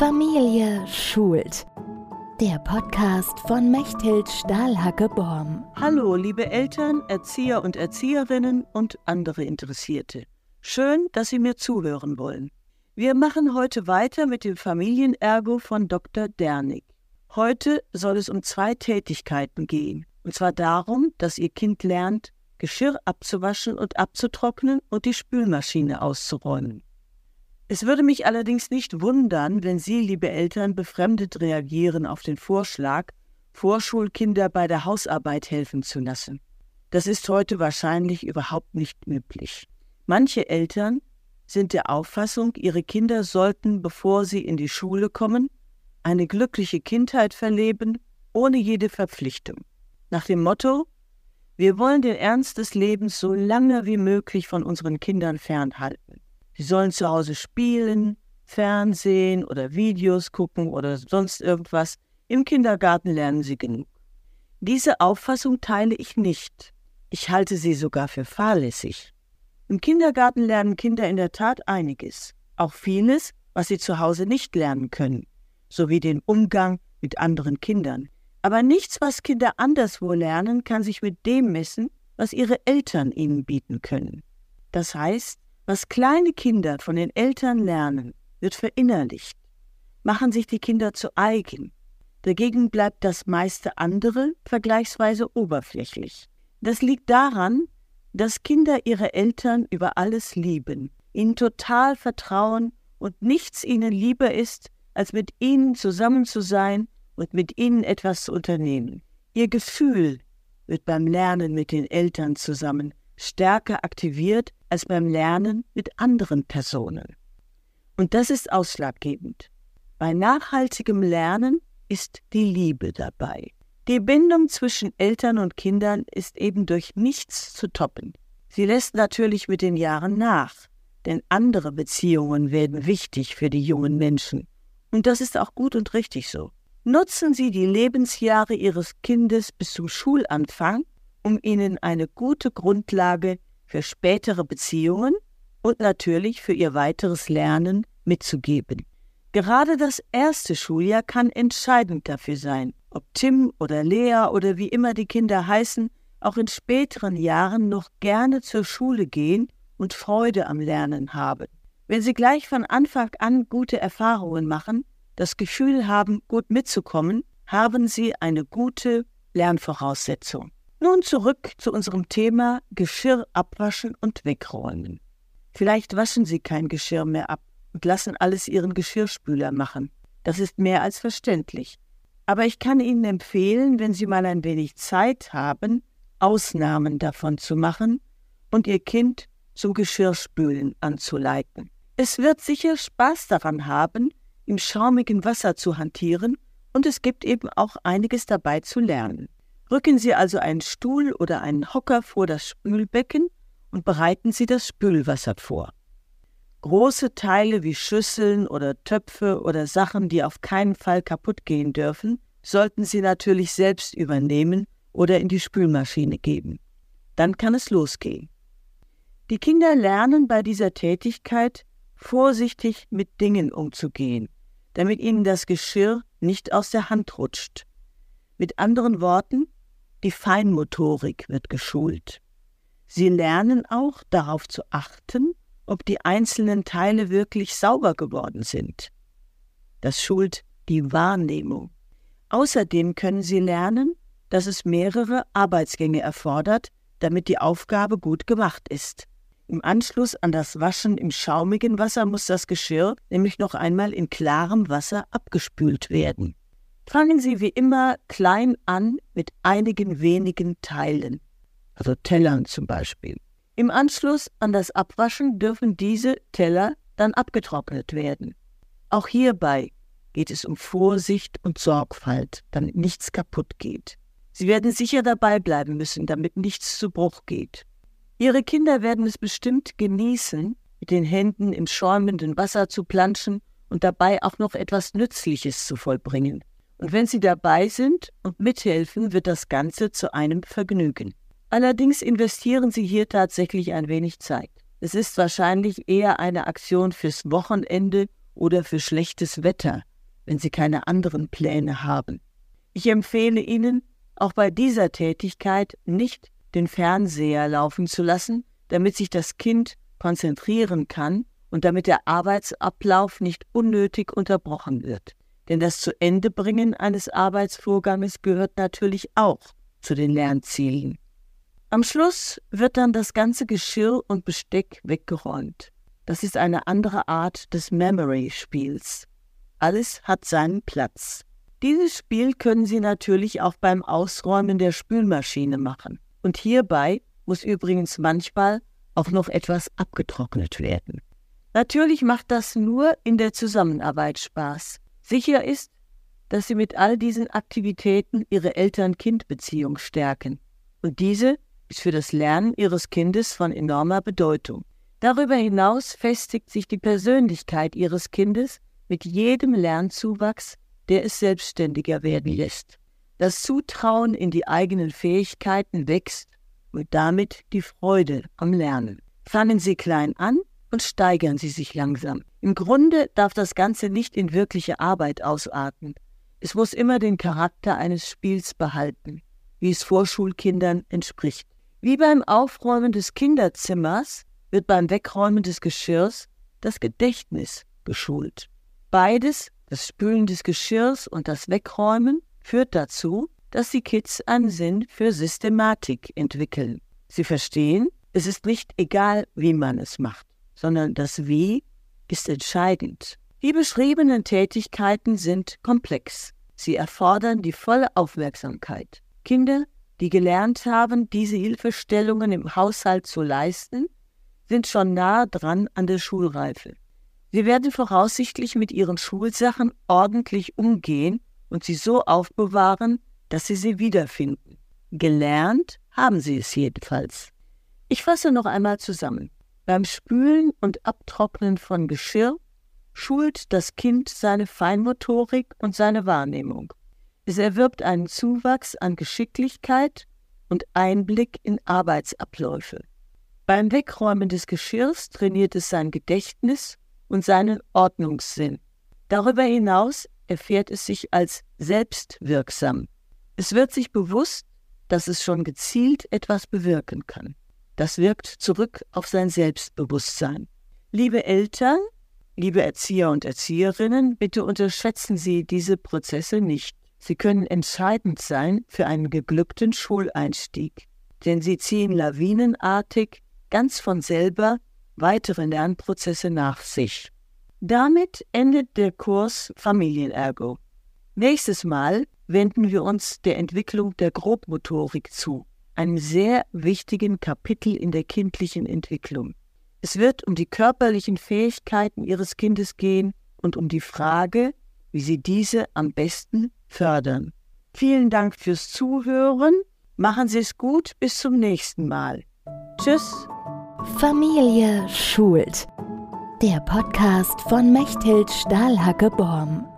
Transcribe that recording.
Familie schult. Der Podcast von Mechthild Stahlhacke-Borm. Hallo, liebe Eltern, Erzieher und Erzieherinnen und andere Interessierte. Schön, dass Sie mir zuhören wollen. Wir machen heute weiter mit dem Familienergo von Dr. Dernig. Heute soll es um zwei Tätigkeiten gehen. Und zwar darum, dass Ihr Kind lernt, Geschirr abzuwaschen und abzutrocknen und die Spülmaschine auszuräumen. Es würde mich allerdings nicht wundern, wenn Sie, liebe Eltern, befremdet reagieren auf den Vorschlag, Vorschulkinder bei der Hausarbeit helfen zu lassen. Das ist heute wahrscheinlich überhaupt nicht üblich. Manche Eltern sind der Auffassung, ihre Kinder sollten, bevor sie in die Schule kommen, eine glückliche Kindheit verleben, ohne jede Verpflichtung. Nach dem Motto, wir wollen den Ernst des Lebens so lange wie möglich von unseren Kindern fernhalten. Sie sollen zu Hause spielen, Fernsehen oder Videos gucken oder sonst irgendwas. Im Kindergarten lernen sie genug. Diese Auffassung teile ich nicht. Ich halte sie sogar für fahrlässig. Im Kindergarten lernen Kinder in der Tat einiges, auch vieles, was sie zu Hause nicht lernen können, sowie den Umgang mit anderen Kindern. Aber nichts, was Kinder anderswo lernen, kann sich mit dem messen, was ihre Eltern ihnen bieten können. Das heißt, was kleine Kinder von den Eltern lernen, wird verinnerlicht, machen sich die Kinder zu eigen. Dagegen bleibt das meiste andere vergleichsweise oberflächlich. Das liegt daran, dass Kinder ihre Eltern über alles lieben, ihnen total vertrauen und nichts ihnen lieber ist, als mit ihnen zusammen zu sein und mit ihnen etwas zu unternehmen. Ihr Gefühl wird beim Lernen mit den Eltern zusammen stärker aktiviert als beim Lernen mit anderen Personen. Und das ist ausschlaggebend. Bei nachhaltigem Lernen ist die Liebe dabei. Die Bindung zwischen Eltern und Kindern ist eben durch nichts zu toppen. Sie lässt natürlich mit den Jahren nach, denn andere Beziehungen werden wichtig für die jungen Menschen. Und das ist auch gut und richtig so. Nutzen Sie die Lebensjahre Ihres Kindes bis zum Schulanfang, um ihnen eine gute Grundlage für spätere Beziehungen und natürlich für ihr weiteres Lernen mitzugeben. Gerade das erste Schuljahr kann entscheidend dafür sein, ob Tim oder Lea oder wie immer die Kinder heißen, auch in späteren Jahren noch gerne zur Schule gehen und Freude am Lernen haben. Wenn sie gleich von Anfang an gute Erfahrungen machen, das Gefühl haben, gut mitzukommen, haben sie eine gute Lernvoraussetzung. Nun zurück zu unserem Thema Geschirr abwaschen und wegräumen. Vielleicht waschen Sie kein Geschirr mehr ab und lassen alles Ihren Geschirrspüler machen. Das ist mehr als verständlich. Aber ich kann Ihnen empfehlen, wenn Sie mal ein wenig Zeit haben, Ausnahmen davon zu machen und Ihr Kind zum Geschirrspülen anzuleiten. Es wird sicher Spaß daran haben, im schaumigen Wasser zu hantieren, und es gibt eben auch einiges dabei zu lernen. Rücken Sie also einen Stuhl oder einen Hocker vor das Spülbecken und bereiten Sie das Spülwasser vor. Große Teile wie Schüsseln oder Töpfe oder Sachen, die auf keinen Fall kaputt gehen dürfen, sollten Sie natürlich selbst übernehmen oder in die Spülmaschine geben. Dann kann es losgehen. Die Kinder lernen bei dieser Tätigkeit vorsichtig mit Dingen umzugehen, damit ihnen das Geschirr nicht aus der Hand rutscht. Mit anderen Worten, die Feinmotorik wird geschult. Sie lernen auch darauf zu achten, ob die einzelnen Teile wirklich sauber geworden sind. Das schult die Wahrnehmung. Außerdem können Sie lernen, dass es mehrere Arbeitsgänge erfordert, damit die Aufgabe gut gemacht ist. Im Anschluss an das Waschen im schaumigen Wasser muss das Geschirr nämlich noch einmal in klarem Wasser abgespült werden. Fangen Sie wie immer klein an mit einigen wenigen Teilen, also Tellern zum Beispiel. Im Anschluss an das Abwaschen dürfen diese Teller dann abgetrocknet werden. Auch hierbei geht es um Vorsicht und Sorgfalt, damit nichts kaputt geht. Sie werden sicher dabei bleiben müssen, damit nichts zu Bruch geht. Ihre Kinder werden es bestimmt genießen, mit den Händen im schäumenden Wasser zu planschen und dabei auch noch etwas Nützliches zu vollbringen. Und wenn Sie dabei sind und mithelfen, wird das Ganze zu einem Vergnügen. Allerdings investieren Sie hier tatsächlich ein wenig Zeit. Es ist wahrscheinlich eher eine Aktion fürs Wochenende oder für schlechtes Wetter, wenn Sie keine anderen Pläne haben. Ich empfehle Ihnen, auch bei dieser Tätigkeit nicht den Fernseher laufen zu lassen, damit sich das Kind konzentrieren kann und damit der Arbeitsablauf nicht unnötig unterbrochen wird. Denn das zu Ende bringen eines Arbeitsvorganges gehört natürlich auch zu den Lernzielen. Am Schluss wird dann das ganze Geschirr und Besteck weggeräumt. Das ist eine andere Art des Memory-Spiels. Alles hat seinen Platz. Dieses Spiel können Sie natürlich auch beim Ausräumen der Spülmaschine machen. Und hierbei muss übrigens manchmal auch noch etwas abgetrocknet werden. Natürlich macht das nur in der Zusammenarbeit Spaß. Sicher ist, dass Sie mit all diesen Aktivitäten Ihre Eltern-Kind-Beziehung stärken. Und diese ist für das Lernen Ihres Kindes von enormer Bedeutung. Darüber hinaus festigt sich die Persönlichkeit Ihres Kindes mit jedem Lernzuwachs, der es selbstständiger werden lässt. Das Zutrauen in die eigenen Fähigkeiten wächst und damit die Freude am Lernen. Fangen Sie klein an und steigern Sie sich langsam. Im Grunde darf das Ganze nicht in wirkliche Arbeit ausarten. Es muss immer den Charakter eines Spiels behalten, wie es Vorschulkindern entspricht. Wie beim Aufräumen des Kinderzimmers wird beim Wegräumen des Geschirrs das Gedächtnis geschult. Beides, das Spülen des Geschirrs und das Wegräumen, führt dazu, dass die Kids einen Sinn für Systematik entwickeln. Sie verstehen, es ist nicht egal, wie man es macht, sondern das Wie ist entscheidend. Die beschriebenen Tätigkeiten sind komplex. Sie erfordern die volle Aufmerksamkeit. Kinder die gelernt haben, diese Hilfestellungen im Haushalt zu leisten, sind schon nahe dran an der Schulreife. Sie werden voraussichtlich mit ihren Schulsachen ordentlich umgehen und sie so aufbewahren, dass sie sie wiederfinden. Gelernt haben sie es jedenfalls. Ich fasse noch einmal zusammen. Beim Spülen und Abtrocknen von Geschirr schult das Kind seine Feinmotorik und seine Wahrnehmung. Es erwirbt einen Zuwachs an Geschicklichkeit und Einblick in Arbeitsabläufe. Beim Wegräumen des Geschirrs trainiert es sein Gedächtnis und seinen Ordnungssinn. Darüber hinaus erfährt es sich als selbstwirksam. Es wird sich bewusst, dass es schon gezielt etwas bewirken kann. Das wirkt zurück auf sein Selbstbewusstsein. Liebe Eltern, liebe Erzieher und Erzieherinnen, bitte unterschätzen Sie diese Prozesse nicht. Sie können entscheidend sein für einen geglückten Schuleinstieg, denn sie ziehen lawinenartig ganz von selber weitere Lernprozesse nach sich. Damit endet der Kurs Familienergo. Nächstes Mal wenden wir uns der Entwicklung der Grobmotorik zu, einem sehr wichtigen Kapitel in der kindlichen Entwicklung. Es wird um die körperlichen Fähigkeiten Ihres Kindes gehen und um die Frage, wie Sie diese am besten fördern. Vielen Dank fürs Zuhören. Machen Sie es gut. Bis zum nächsten Mal. Tschüss. Familie schult. Der Podcast von Mechthild Stahlhacke-Borm.